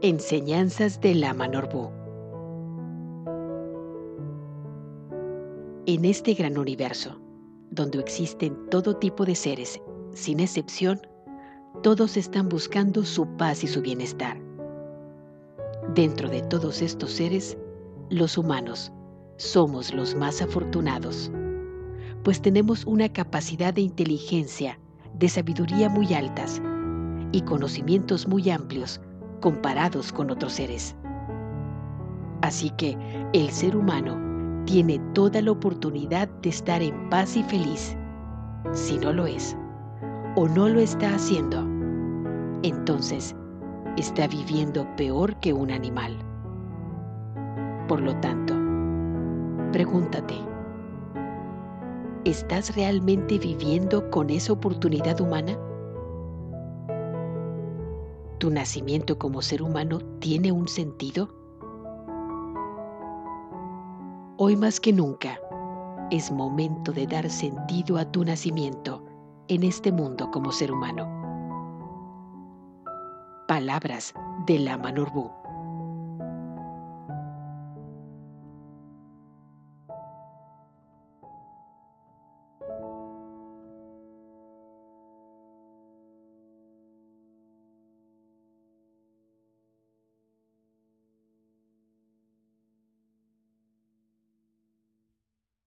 Enseñanzas de Lama Norbu. En este gran universo, donde existen todo tipo de seres, sin excepción, todos están buscando su paz y su bienestar. Dentro de todos estos seres, los humanos somos los más afortunados, pues tenemos una capacidad de inteligencia, de sabiduría muy altas y conocimientos muy amplios comparados con otros seres. Así que el ser humano tiene toda la oportunidad de estar en paz y feliz. Si no lo es, o no lo está haciendo, entonces está viviendo peor que un animal. Por lo tanto, pregúntate, ¿estás realmente viviendo con esa oportunidad humana? ¿Tu nacimiento como ser humano tiene un sentido? Hoy más que nunca es momento de dar sentido a tu nacimiento en este mundo como ser humano. Palabras de Lama Norbu.